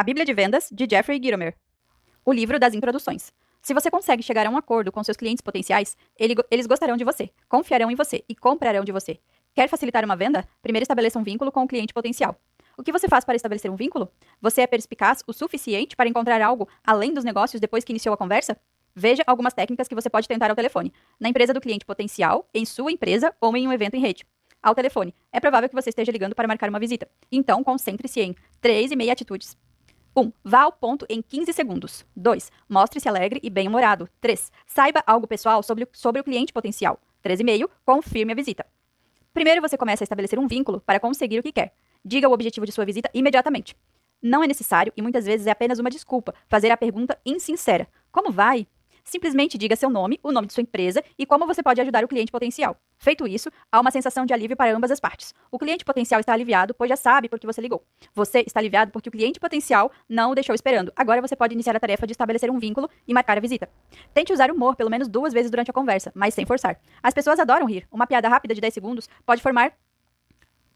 A Bíblia de Vendas, de Jeffrey Gitomer. O livro das introduções. Se você consegue chegar a um acordo com seus clientes potenciais, ele, eles gostarão de você, confiarão em você e comprarão de você. Quer facilitar uma venda? Primeiro estabeleça um vínculo com o cliente potencial. O que você faz para estabelecer um vínculo? Você é perspicaz o suficiente para encontrar algo além dos negócios depois que iniciou a conversa? Veja algumas técnicas que você pode tentar ao telefone, na empresa do cliente potencial, em sua empresa ou em um evento em rede. Ao telefone, é provável que você esteja ligando para marcar uma visita. Então, concentre-se em três e meia atitudes. 1. Um, vá ao ponto em 15 segundos. 2. Mostre-se alegre e bem-humorado. 3. Saiba algo pessoal sobre o, sobre o cliente potencial. 3,5. Confirme a visita. Primeiro, você começa a estabelecer um vínculo para conseguir o que quer. Diga o objetivo de sua visita imediatamente. Não é necessário e muitas vezes é apenas uma desculpa fazer a pergunta insincera: Como vai? Simplesmente diga seu nome, o nome de sua empresa e como você pode ajudar o cliente potencial. Feito isso, há uma sensação de alívio para ambas as partes. O cliente potencial está aliviado, pois já sabe por que você ligou. Você está aliviado porque o cliente potencial não o deixou esperando. Agora você pode iniciar a tarefa de estabelecer um vínculo e marcar a visita. Tente usar humor pelo menos duas vezes durante a conversa, mas sem forçar. As pessoas adoram rir. Uma piada rápida de 10 segundos pode formar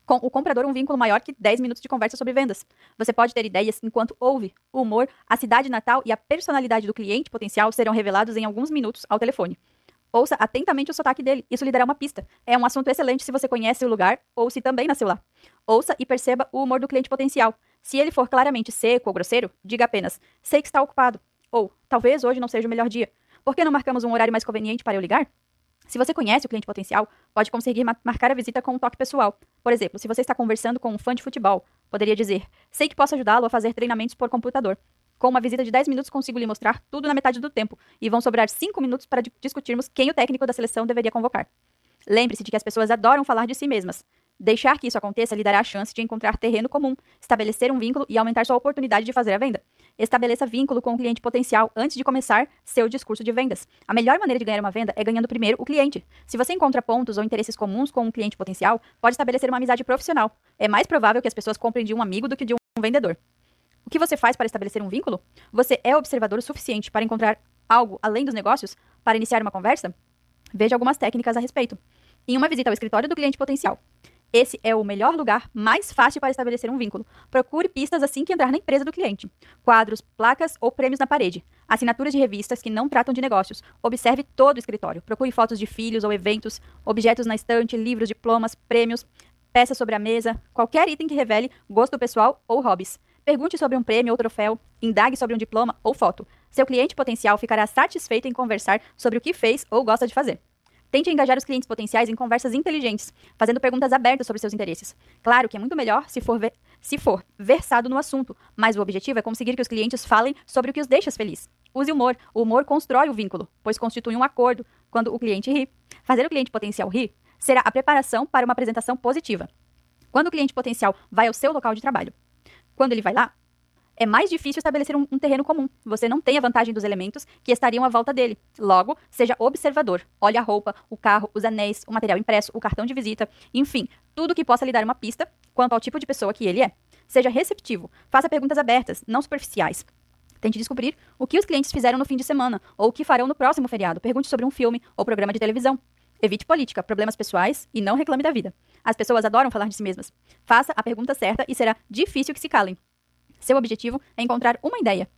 com o comprador um vínculo maior que 10 minutos de conversa sobre vendas. Você pode ter ideias enquanto ouve. O humor, a cidade natal e a personalidade do cliente potencial serão revelados em alguns minutos ao telefone. Ouça atentamente o sotaque dele, isso lhe dará uma pista. É um assunto excelente se você conhece o lugar ou se também nasceu lá. Ouça e perceba o humor do cliente potencial. Se ele for claramente seco ou grosseiro, diga apenas: sei que está ocupado. Ou talvez hoje não seja o melhor dia. Por que não marcamos um horário mais conveniente para eu ligar? Se você conhece o cliente potencial, pode conseguir marcar a visita com um toque pessoal. Por exemplo, se você está conversando com um fã de futebol, poderia dizer: Sei que posso ajudá-lo a fazer treinamentos por computador. Com uma visita de 10 minutos, consigo lhe mostrar tudo na metade do tempo, e vão sobrar 5 minutos para discutirmos quem o técnico da seleção deveria convocar. Lembre-se de que as pessoas adoram falar de si mesmas. Deixar que isso aconteça lhe dará a chance de encontrar terreno comum, estabelecer um vínculo e aumentar sua oportunidade de fazer a venda. Estabeleça vínculo com o cliente potencial antes de começar seu discurso de vendas. A melhor maneira de ganhar uma venda é ganhando primeiro o cliente. Se você encontra pontos ou interesses comuns com um cliente potencial, pode estabelecer uma amizade profissional. É mais provável que as pessoas comprem de um amigo do que de um vendedor. O que você faz para estabelecer um vínculo? Você é observador o suficiente para encontrar algo além dos negócios para iniciar uma conversa? Veja algumas técnicas a respeito. Em uma visita ao escritório do cliente potencial, esse é o melhor lugar mais fácil para estabelecer um vínculo. Procure pistas assim que entrar na empresa do cliente. Quadros, placas ou prêmios na parede. Assinaturas de revistas que não tratam de negócios. Observe todo o escritório. Procure fotos de filhos ou eventos, objetos na estante, livros, diplomas, prêmios, peças sobre a mesa, qualquer item que revele gosto pessoal ou hobbies. Pergunte sobre um prêmio ou troféu, indague sobre um diploma ou foto. Seu cliente potencial ficará satisfeito em conversar sobre o que fez ou gosta de fazer. Tente engajar os clientes potenciais em conversas inteligentes, fazendo perguntas abertas sobre seus interesses. Claro que é muito melhor se for, se for versado no assunto, mas o objetivo é conseguir que os clientes falem sobre o que os deixa feliz. Use humor. O humor constrói o vínculo, pois constitui um acordo quando o cliente ri. Fazer o cliente potencial rir será a preparação para uma apresentação positiva. Quando o cliente potencial vai ao seu local de trabalho, quando ele vai lá, é mais difícil estabelecer um, um, terreno comum. Você não tem a vantagem dos elementos que estariam à volta dele. Logo, seja observador. Olhe a roupa, o carro, os anéis, o material impresso, o cartão de visita, enfim, tudo que possa lhe dar uma pista quanto ao tipo de pessoa que ele é. Seja receptivo. Faça perguntas abertas, não superficiais. Tente descobrir o que os clientes fizeram no fim de semana ou o que farão no próximo feriado. Pergunte sobre um filme ou programa de televisão. Evite política, problemas pessoais e não reclame da vida. As pessoas adoram falar de si mesmas. Faça a pergunta certa e será difícil que se calem. Seu objetivo é encontrar uma ideia,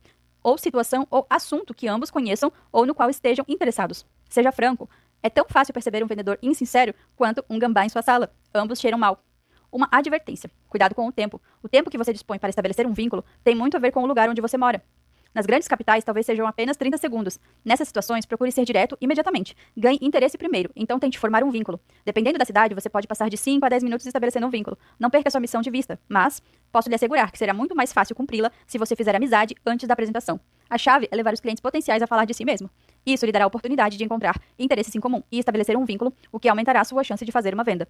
ou situação ou assunto que ambos conheçam ou no qual estejam interessados. Seja franco. É tão fácil perceber um vendedor insincero quanto um gambá em sua sala. Ambos cheiram mal. Uma advertência. Cuidado com o tempo. O tempo que você dispõe para estabelecer um vínculo tem muito a ver com o lugar onde você mora. Nas grandes capitais, talvez sejam apenas 30 segundos. Nessas situações, procure ser direto imediatamente. Ganhe interesse primeiro, então tente formar um vínculo. Dependendo da cidade, você pode passar de 5 a 10 minutos estabelecendo um vínculo. Não perca sua missão de vista, mas posso lhe assegurar que será muito mais fácil cumpri-la se você fizer amizade antes da apresentação. A chave é levar os clientes potenciais a falar de si mesmo. Isso lhe dará a oportunidade de encontrar interesses em comum e estabelecer um vínculo, o que aumentará a sua chance de fazer uma venda.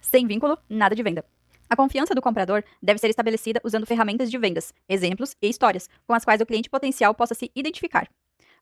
Sem vínculo, nada de venda. A confiança do comprador deve ser estabelecida usando ferramentas de vendas, exemplos e histórias, com as quais o cliente potencial possa se identificar.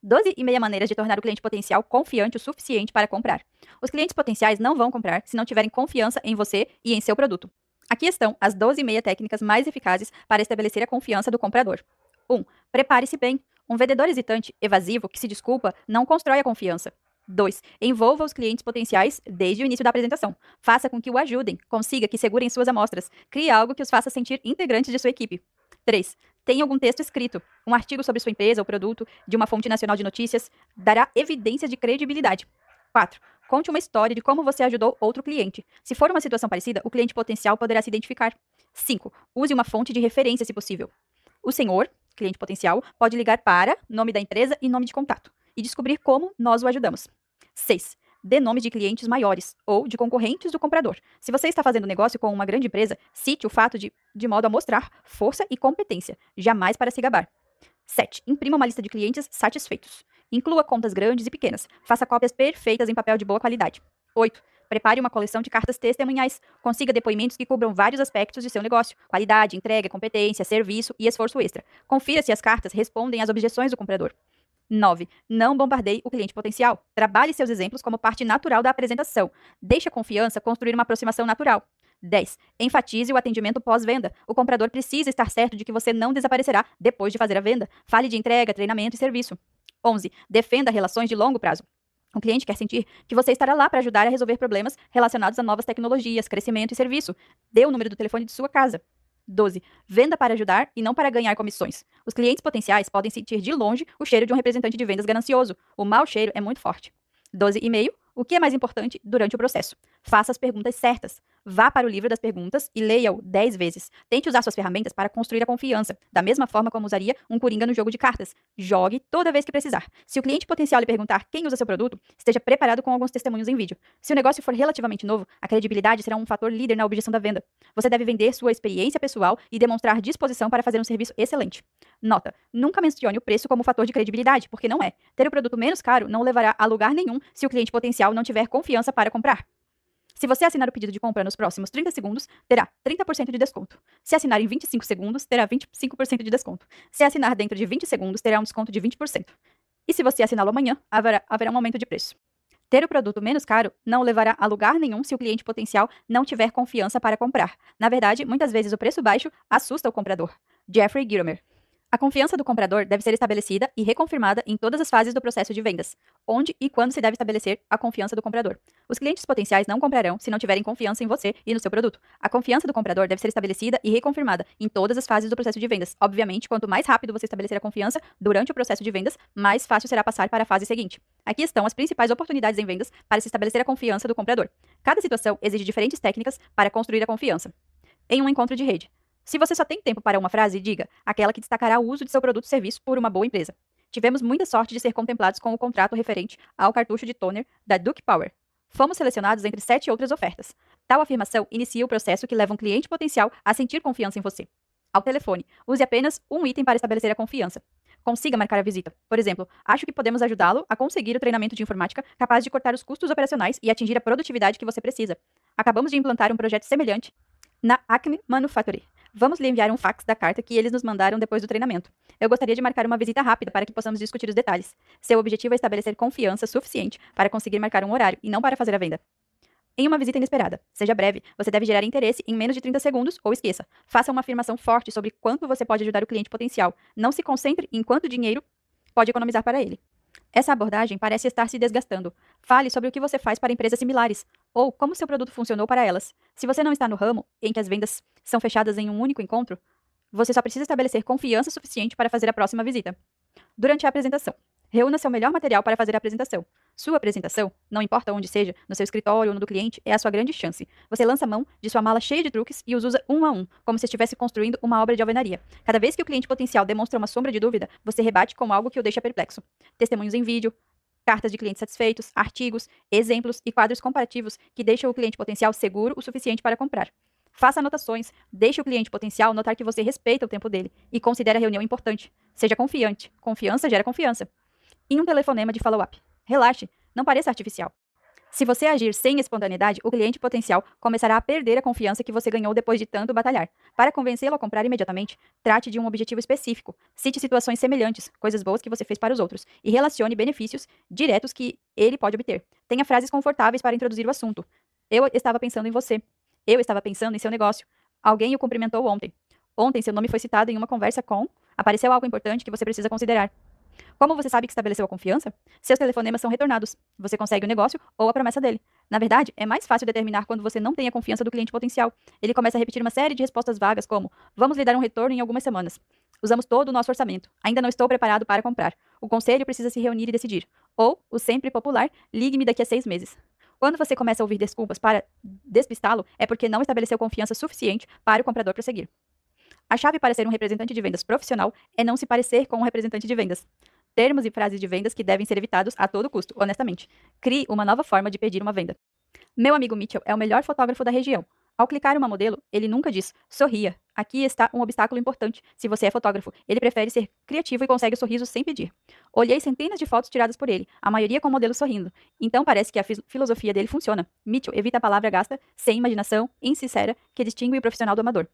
12 e meia maneiras de tornar o cliente potencial confiante o suficiente para comprar. Os clientes potenciais não vão comprar se não tiverem confiança em você e em seu produto. Aqui estão as 12 e meia técnicas mais eficazes para estabelecer a confiança do comprador. 1. Um, Prepare-se bem. Um vendedor hesitante, evasivo, que se desculpa, não constrói a confiança. 2. Envolva os clientes potenciais desde o início da apresentação. Faça com que o ajudem, consiga que segurem suas amostras. Crie algo que os faça sentir integrantes de sua equipe. 3. Tem algum texto escrito, um artigo sobre sua empresa ou produto, de uma fonte nacional de notícias, dará evidência de credibilidade. 4. Conte uma história de como você ajudou outro cliente. Se for uma situação parecida, o cliente potencial poderá se identificar. 5. Use uma fonte de referência, se possível. O senhor, cliente potencial, pode ligar para nome da empresa e nome de contato e descobrir como nós o ajudamos. 6 dê nomes de clientes maiores ou de concorrentes do comprador. Se você está fazendo negócio com uma grande empresa, cite o fato de, de modo a mostrar força e competência, jamais para se gabar. 7. Imprima uma lista de clientes satisfeitos. Inclua contas grandes e pequenas. Faça cópias perfeitas em papel de boa qualidade. 8. Prepare uma coleção de cartas testemunhais. Consiga depoimentos que cubram vários aspectos de seu negócio: qualidade, entrega, competência, serviço e esforço extra. Confira se as cartas respondem às objeções do comprador. 9. Não bombardeie o cliente potencial. Trabalhe seus exemplos como parte natural da apresentação. Deixe a confiança construir uma aproximação natural. 10. Enfatize o atendimento pós-venda. O comprador precisa estar certo de que você não desaparecerá depois de fazer a venda. Fale de entrega, treinamento e serviço. 11. Defenda relações de longo prazo. O cliente quer sentir que você estará lá para ajudar a resolver problemas relacionados a novas tecnologias, crescimento e serviço. Dê o número do telefone de sua casa. 12. Venda para ajudar e não para ganhar comissões. Os clientes potenciais podem sentir de longe o cheiro de um representante de vendas ganancioso. O mau cheiro é muito forte. 12 e meio. O que é mais importante durante o processo? Faça as perguntas certas. Vá para o livro das perguntas e leia-o 10 vezes. Tente usar suas ferramentas para construir a confiança, da mesma forma como usaria um coringa no jogo de cartas. Jogue toda vez que precisar. Se o cliente potencial lhe perguntar quem usa seu produto, esteja preparado com alguns testemunhos em vídeo. Se o negócio for relativamente novo, a credibilidade será um fator líder na objeção da venda. Você deve vender sua experiência pessoal e demonstrar disposição para fazer um serviço excelente. Nota: nunca mencione o preço como fator de credibilidade, porque não é. Ter o produto menos caro não levará a lugar nenhum se o cliente potencial não tiver confiança para comprar. Se você assinar o pedido de compra nos próximos 30 segundos, terá 30% de desconto. Se assinar em 25 segundos, terá 25% de desconto. Se assinar dentro de 20 segundos, terá um desconto de 20%. E se você assiná-lo amanhã, haverá, haverá um aumento de preço. Ter o produto menos caro não levará a lugar nenhum se o cliente potencial não tiver confiança para comprar. Na verdade, muitas vezes o preço baixo assusta o comprador. Jeffrey Gitomer. A confiança do comprador deve ser estabelecida e reconfirmada em todas as fases do processo de vendas, onde e quando se deve estabelecer a confiança do comprador. Os clientes potenciais não comprarão se não tiverem confiança em você e no seu produto. A confiança do comprador deve ser estabelecida e reconfirmada em todas as fases do processo de vendas. Obviamente, quanto mais rápido você estabelecer a confiança durante o processo de vendas, mais fácil será passar para a fase seguinte. Aqui estão as principais oportunidades em vendas para se estabelecer a confiança do comprador. Cada situação exige diferentes técnicas para construir a confiança. Em um encontro de rede, se você só tem tempo para uma frase, diga aquela que destacará o uso de seu produto ou serviço por uma boa empresa. Tivemos muita sorte de ser contemplados com o contrato referente ao cartucho de toner da Duke Power. Fomos selecionados entre sete outras ofertas. Tal afirmação inicia o processo que leva um cliente potencial a sentir confiança em você. Ao telefone, use apenas um item para estabelecer a confiança. Consiga marcar a visita. Por exemplo, acho que podemos ajudá-lo a conseguir o treinamento de informática capaz de cortar os custos operacionais e atingir a produtividade que você precisa. Acabamos de implantar um projeto semelhante na Acme Manufactory. Vamos lhe enviar um fax da carta que eles nos mandaram depois do treinamento. Eu gostaria de marcar uma visita rápida para que possamos discutir os detalhes. Seu objetivo é estabelecer confiança suficiente para conseguir marcar um horário e não para fazer a venda. Em uma visita inesperada, seja breve, você deve gerar interesse em menos de 30 segundos ou esqueça. Faça uma afirmação forte sobre quanto você pode ajudar o cliente potencial. Não se concentre em quanto dinheiro pode economizar para ele. Essa abordagem parece estar se desgastando. Fale sobre o que você faz para empresas similares ou como seu produto funcionou para elas. Se você não está no ramo em que as vendas são fechadas em um único encontro, você só precisa estabelecer confiança suficiente para fazer a próxima visita. Durante a apresentação, reúna seu melhor material para fazer a apresentação. Sua apresentação, não importa onde seja, no seu escritório ou no do cliente, é a sua grande chance. Você lança mão de sua mala cheia de truques e os usa um a um, como se estivesse construindo uma obra de alvenaria. Cada vez que o cliente potencial demonstra uma sombra de dúvida, você rebate com algo que o deixa perplexo. Testemunhos em vídeo, cartas de clientes satisfeitos, artigos, exemplos e quadros comparativos que deixam o cliente potencial seguro o suficiente para comprar. Faça anotações, deixe o cliente potencial notar que você respeita o tempo dele e considera a reunião importante. Seja confiante. Confiança gera confiança. Em um telefonema de follow-up. Relaxe, não pareça artificial. Se você agir sem espontaneidade, o cliente potencial começará a perder a confiança que você ganhou depois de tanto batalhar. Para convencê-lo a comprar imediatamente, trate de um objetivo específico. Cite situações semelhantes, coisas boas que você fez para os outros, e relacione benefícios diretos que ele pode obter. Tenha frases confortáveis para introduzir o assunto. Eu estava pensando em você. Eu estava pensando em seu negócio. Alguém o cumprimentou ontem. Ontem seu nome foi citado em uma conversa com. Apareceu algo importante que você precisa considerar. Como você sabe que estabeleceu a confiança? Seus telefonemas são retornados. Você consegue o negócio ou a promessa dele. Na verdade, é mais fácil determinar quando você não tem a confiança do cliente potencial. Ele começa a repetir uma série de respostas vagas, como: Vamos lhe dar um retorno em algumas semanas. Usamos todo o nosso orçamento. Ainda não estou preparado para comprar. O conselho precisa se reunir e decidir. Ou, o sempre popular, ligue-me daqui a seis meses. Quando você começa a ouvir desculpas para despistá-lo, é porque não estabeleceu confiança suficiente para o comprador prosseguir. A chave para ser um representante de vendas profissional é não se parecer com um representante de vendas. Termos e frases de vendas que devem ser evitados a todo custo, honestamente. Crie uma nova forma de pedir uma venda. Meu amigo Mitchell é o melhor fotógrafo da região. Ao clicar em uma modelo, ele nunca diz sorria. Aqui está um obstáculo importante. Se você é fotógrafo, ele prefere ser criativo e consegue o sorriso sem pedir. Olhei centenas de fotos tiradas por ele, a maioria com modelo sorrindo. Então parece que a filosofia dele funciona. Mitchell evita a palavra gasta, sem imaginação, insincera, que distingue o profissional do amador.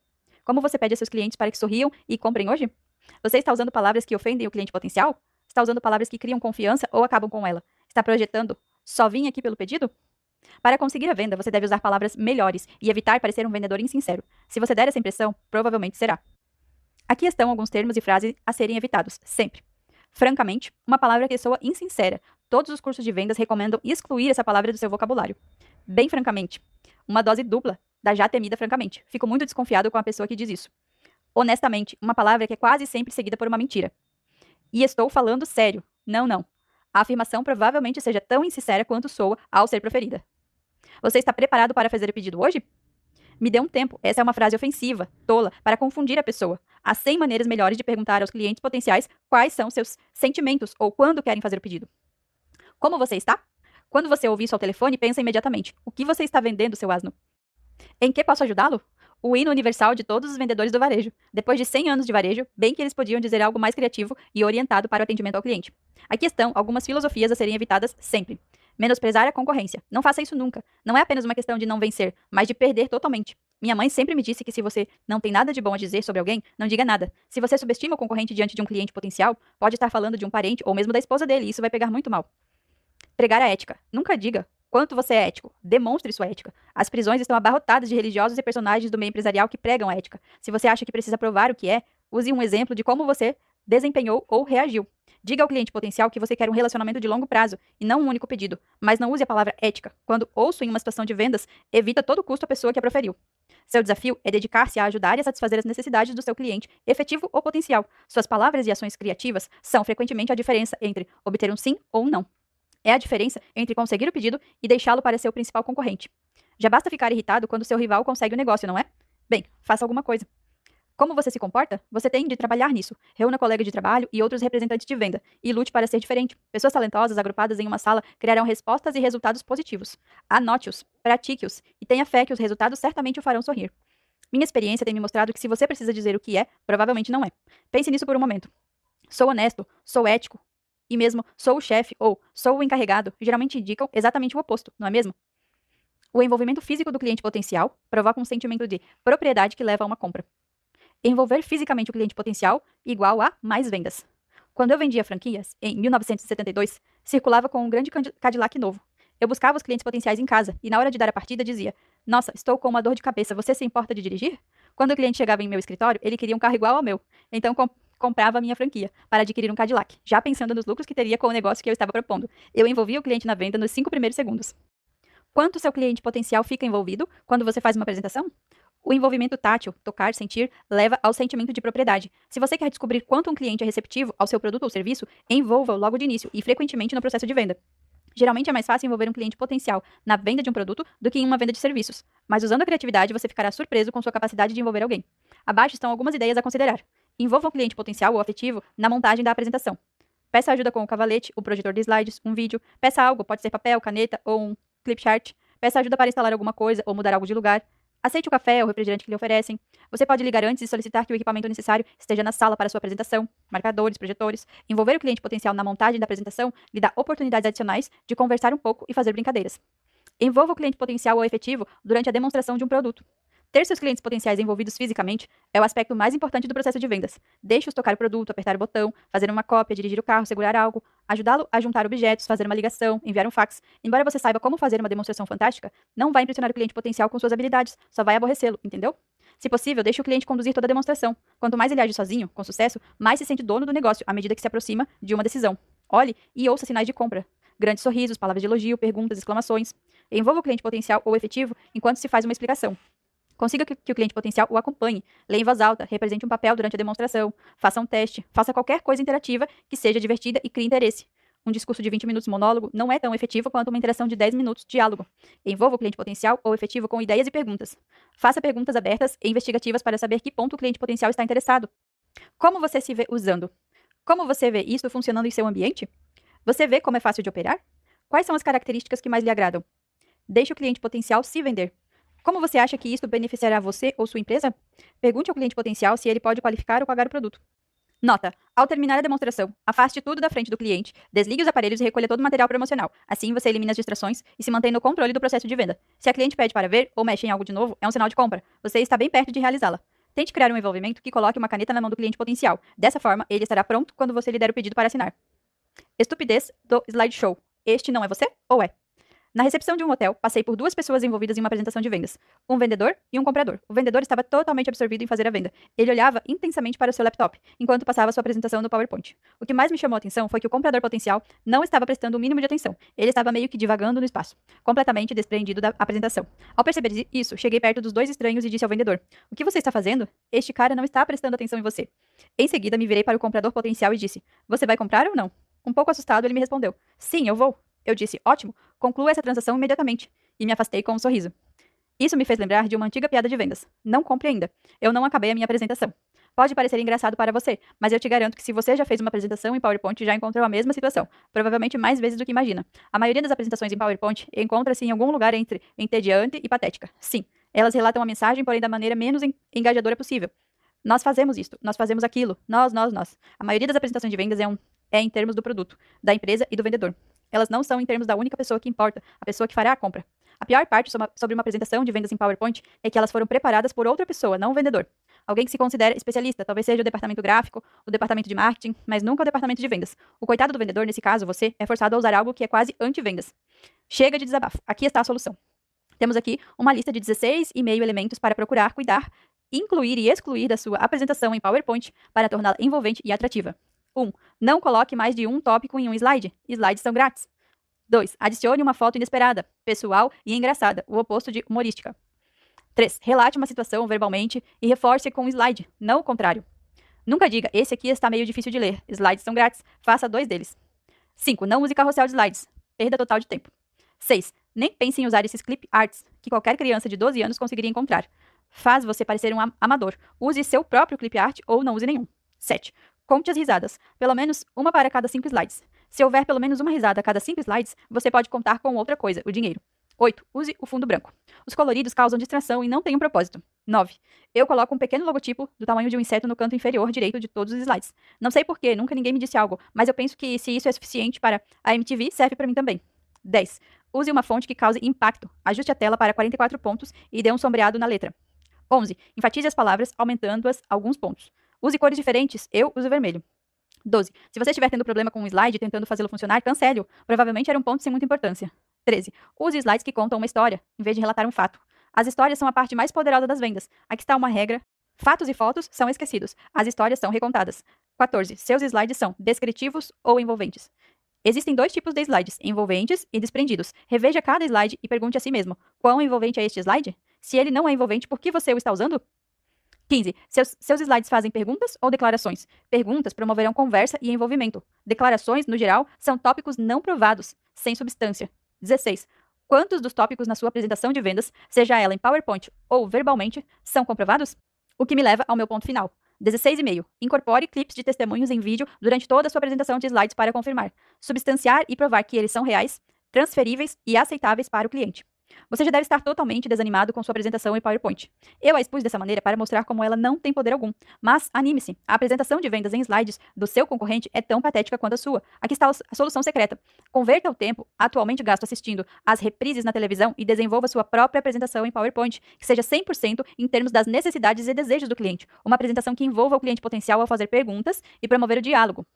Como você pede a seus clientes para que sorriam e comprem hoje? Você está usando palavras que ofendem o cliente potencial? Está usando palavras que criam confiança ou acabam com ela? Está projetando só vim aqui pelo pedido? Para conseguir a venda, você deve usar palavras melhores e evitar parecer um vendedor insincero. Se você der essa impressão, provavelmente será. Aqui estão alguns termos e frases a serem evitados, sempre. Francamente, uma palavra que soa insincera. Todos os cursos de vendas recomendam excluir essa palavra do seu vocabulário. Bem francamente, uma dose dupla da já temida francamente. Fico muito desconfiado com a pessoa que diz isso. Honestamente, uma palavra que é quase sempre seguida por uma mentira. E estou falando sério. Não, não. A afirmação provavelmente seja tão insincera quanto soa ao ser proferida. Você está preparado para fazer o pedido hoje? Me dê um tempo. Essa é uma frase ofensiva, tola, para confundir a pessoa. Há 100 maneiras melhores de perguntar aos clientes potenciais quais são seus sentimentos ou quando querem fazer o pedido. Como você está? Quando você ouvir isso ao telefone, pensa imediatamente: o que você está vendendo, seu asno? Em que posso ajudá-lo? O hino universal de todos os vendedores do varejo. Depois de 100 anos de varejo, bem que eles podiam dizer algo mais criativo e orientado para o atendimento ao cliente. Aqui estão algumas filosofias a serem evitadas sempre. Menosprezar a concorrência. Não faça isso nunca. Não é apenas uma questão de não vencer, mas de perder totalmente. Minha mãe sempre me disse que se você não tem nada de bom a dizer sobre alguém, não diga nada. Se você subestima o concorrente diante de um cliente potencial, pode estar falando de um parente ou mesmo da esposa dele, e isso vai pegar muito mal. Pregar a ética. Nunca diga quanto você é ético. Demonstre sua ética. As prisões estão abarrotadas de religiosos e personagens do meio empresarial que pregam ética. Se você acha que precisa provar o que é, use um exemplo de como você desempenhou ou reagiu. Diga ao cliente potencial que você quer um relacionamento de longo prazo e não um único pedido, mas não use a palavra ética. Quando ouço em uma situação de vendas, evita todo custo a pessoa que a proferiu. Seu desafio é dedicar-se a ajudar e a satisfazer as necessidades do seu cliente, efetivo ou potencial. Suas palavras e ações criativas são frequentemente a diferença entre obter um sim ou um não. É a diferença entre conseguir o pedido e deixá-lo para seu principal concorrente. Já basta ficar irritado quando seu rival consegue o negócio, não é? Bem, faça alguma coisa. Como você se comporta? Você tem de trabalhar nisso. Reúna colegas de trabalho e outros representantes de venda e lute para ser diferente. Pessoas talentosas agrupadas em uma sala criarão respostas e resultados positivos. Anote-os, pratique-os e tenha fé que os resultados certamente o farão sorrir. Minha experiência tem me mostrado que se você precisa dizer o que é, provavelmente não é. Pense nisso por um momento. Sou honesto, sou ético, e mesmo sou o chefe ou sou o encarregado geralmente indicam exatamente o oposto, não é mesmo? O envolvimento físico do cliente potencial provoca um sentimento de propriedade que leva a uma compra. Envolver fisicamente o cliente potencial igual a mais vendas. Quando eu vendia franquias, em 1972, circulava com um grande Cadillac novo. Eu buscava os clientes potenciais em casa e, na hora de dar a partida, dizia: Nossa, estou com uma dor de cabeça, você se importa de dirigir? Quando o cliente chegava em meu escritório, ele queria um carro igual ao meu. Então comprava a minha franquia para adquirir um Cadillac, já pensando nos lucros que teria com o negócio que eu estava propondo. Eu envolvia o cliente na venda nos cinco primeiros segundos. Quanto seu cliente potencial fica envolvido quando você faz uma apresentação? O envolvimento tátil, tocar, sentir, leva ao sentimento de propriedade. Se você quer descobrir quanto um cliente é receptivo ao seu produto ou serviço, envolva-o logo de início e frequentemente no processo de venda. Geralmente é mais fácil envolver um cliente potencial na venda de um produto do que em uma venda de serviços, mas usando a criatividade você ficará surpreso com sua capacidade de envolver alguém. Abaixo estão algumas ideias a considerar. Envolva um cliente potencial ou afetivo na montagem da apresentação. Peça ajuda com o cavalete, o projetor de slides, um vídeo. Peça algo, pode ser papel, caneta ou um clip chart. Peça ajuda para instalar alguma coisa ou mudar algo de lugar. Aceite o café ou refrigerante que lhe oferecem. Você pode ligar antes e solicitar que o equipamento necessário esteja na sala para sua apresentação, marcadores, projetores. Envolver o cliente potencial na montagem da apresentação lhe dá oportunidades adicionais de conversar um pouco e fazer brincadeiras. Envolva o cliente potencial ou efetivo durante a demonstração de um produto. Ter seus clientes potenciais envolvidos fisicamente é o aspecto mais importante do processo de vendas. Deixe-os tocar o produto, apertar o botão, fazer uma cópia, dirigir o carro, segurar algo, ajudá-lo a juntar objetos, fazer uma ligação, enviar um fax. Embora você saiba como fazer uma demonstração fantástica, não vai impressionar o cliente potencial com suas habilidades, só vai aborrecê-lo, entendeu? Se possível, deixe o cliente conduzir toda a demonstração. Quanto mais ele age sozinho, com sucesso, mais se sente dono do negócio à medida que se aproxima de uma decisão. Olhe e ouça sinais de compra. Grandes sorrisos, palavras de elogio, perguntas, exclamações. Envolva o cliente potencial ou efetivo enquanto se faz uma explicação. Consiga que, que, o cliente potencial o acompanhe, leia em voz alta, represente um papel durante a demonstração, faça um teste, faça qualquer coisa interativa que seja divertida e crie interesse. Um discurso de 20 minutos monólogo não é tão efetivo quanto uma interação de 10 minutos diálogo. Envolva o cliente potencial ou efetivo com ideias e perguntas. Faça perguntas abertas e investigativas para saber que ponto o cliente potencial está interessado. Como você se vê usando? Como você vê isso funcionando em seu ambiente? Você vê como é fácil de operar? Quais são as características que mais lhe agradam? Deixe o cliente potencial se vender. Como você acha que isso beneficiará você ou sua empresa? Pergunte ao cliente potencial se ele pode qualificar ou pagar o produto. Nota: ao terminar a demonstração, afaste tudo da frente do cliente, desligue os aparelhos e recolha todo o material promocional. Assim você elimina as distrações e se mantém no controle do processo de venda. Se a cliente pede para ver ou mexe em algo de novo, é um sinal de compra. Você está bem perto de realizá-la. Tente criar um envolvimento que coloque uma caneta na mão do cliente potencial. Dessa forma, ele estará pronto quando você lhe der o pedido para assinar. Estupidez do slideshow. Este não é você ou é? Na recepção de um hotel, passei por duas pessoas envolvidas em uma apresentação de vendas, um vendedor e um comprador. O vendedor estava totalmente absorvido em fazer a venda. Ele olhava intensamente para o seu laptop, enquanto passava sua apresentação no PowerPoint. O que mais me chamou a atenção foi que o comprador potencial não estava prestando o mínimo de atenção. Ele estava meio que divagando no espaço, completamente despreendido da apresentação. Ao perceber isso, cheguei perto dos dois estranhos e disse ao vendedor: O que você está fazendo? Este cara não está prestando atenção em você. Em seguida, me virei para o comprador potencial e disse: Você vai comprar ou não? Um pouco assustado, ele me respondeu: Sim, eu vou. Eu disse, ótimo, conclua essa transação imediatamente. E me afastei com um sorriso. Isso me fez lembrar de uma antiga piada de vendas. Não compre ainda. Eu não acabei a minha apresentação. Pode parecer engraçado para você, mas eu te garanto que se você já fez uma apresentação em PowerPoint, já encontrou a mesma situação, provavelmente mais vezes do que imagina. A maioria das apresentações em PowerPoint encontra-se em algum lugar entre entediante e patética. Sim, elas relatam a mensagem, porém da maneira menos engajadora possível. Nós fazemos isto, nós fazemos aquilo, nós, nós, nós. A maioria das apresentações de vendas é, um, é em termos do produto, da empresa e do vendedor. Elas não são em termos da única pessoa que importa, a pessoa que fará a compra. A pior parte sobre uma apresentação de vendas em PowerPoint é que elas foram preparadas por outra pessoa, não o vendedor. Alguém que se considera especialista, talvez seja o departamento gráfico, o departamento de marketing, mas nunca o departamento de vendas. O coitado do vendedor, nesse caso, você, é forçado a usar algo que é quase anti-vendas. Chega de desabafo. Aqui está a solução. Temos aqui uma lista de 16 e meio elementos para procurar, cuidar, incluir e excluir da sua apresentação em PowerPoint para torná-la envolvente e atrativa. 1. Um, não coloque mais de um tópico em um slide. Slides são grátis. 2. Adicione uma foto inesperada, pessoal e engraçada, o oposto de humorística. 3. Relate uma situação verbalmente e reforce com um slide, não o contrário. Nunca diga, esse aqui está meio difícil de ler, slides são grátis, faça dois deles. 5. Não use carrossel de slides, perda total de tempo. 6. Nem pense em usar esses clip arts, que qualquer criança de 12 anos conseguiria encontrar. Faz você parecer um amador. Use seu próprio clip art ou não use nenhum. 7. Conte as risadas, pelo menos uma para cada cinco slides. Se houver pelo menos uma risada a cada cinco slides, você pode contar com outra coisa, o dinheiro. 8. Use o fundo branco. Os coloridos causam distração e não têm um propósito. 9. Eu coloco um pequeno logotipo do tamanho de um inseto no canto inferior direito de todos os slides. Não sei porquê, nunca ninguém me disse algo, mas eu penso que se isso é suficiente para a MTV, serve para mim também. 10. Use uma fonte que cause impacto. Ajuste a tela para 44 pontos e dê um sombreado na letra. 11. Enfatize as palavras, aumentando-as alguns pontos. Use cores diferentes. Eu uso vermelho. 12. Se você estiver tendo problema com um slide tentando fazê-lo funcionar, cancele-o. Provavelmente era um ponto sem muita importância. 13. Use slides que contam uma história, em vez de relatar um fato. As histórias são a parte mais poderosa das vendas. Aqui está uma regra. Fatos e fotos são esquecidos. As histórias são recontadas. 14. Seus slides são descritivos ou envolventes. Existem dois tipos de slides, envolventes e desprendidos. Reveja cada slide e pergunte a si mesmo: quão envolvente é este slide? Se ele não é envolvente, por que você o está usando? 15. Seus, seus slides fazem perguntas ou declarações? Perguntas promoverão conversa e envolvimento. Declarações, no geral, são tópicos não provados, sem substância. 16. Quantos dos tópicos na sua apresentação de vendas, seja ela em PowerPoint ou verbalmente, são comprovados? O que me leva ao meu ponto final. 16,5. Incorpore clips de testemunhos em vídeo durante toda a sua apresentação de slides para confirmar, substanciar e provar que eles são reais, transferíveis e aceitáveis para o cliente. Você já deve estar totalmente desanimado com sua apresentação em PowerPoint. Eu a expus dessa maneira para mostrar como ela não tem poder algum. Mas anime-se, a apresentação de vendas em slides do seu concorrente é tão patética quanto a sua. Aqui está a solução secreta. Converta o tempo atualmente gasto assistindo às reprises na televisão e desenvolva sua própria apresentação em PowerPoint, que seja 100% em termos das necessidades e desejos do cliente. Uma apresentação que envolva o cliente potencial ao fazer perguntas e promover o diálogo.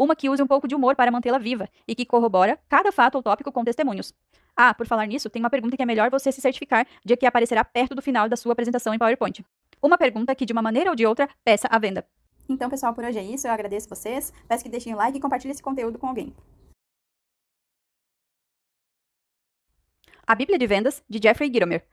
Uma que use um pouco de humor para mantê-la viva e que corrobora cada fato ou tópico com testemunhos. Ah, por falar nisso, tem uma pergunta que é melhor você se certificar de que aparecerá perto do final da sua apresentação em PowerPoint. Uma pergunta que, de uma maneira ou de outra, peça a venda. Então, pessoal, por hoje é isso. Eu agradeço vocês. Peço que deixem o like e compartilhem esse conteúdo com alguém. A Bíblia de Vendas, de Jeffrey Gitomer.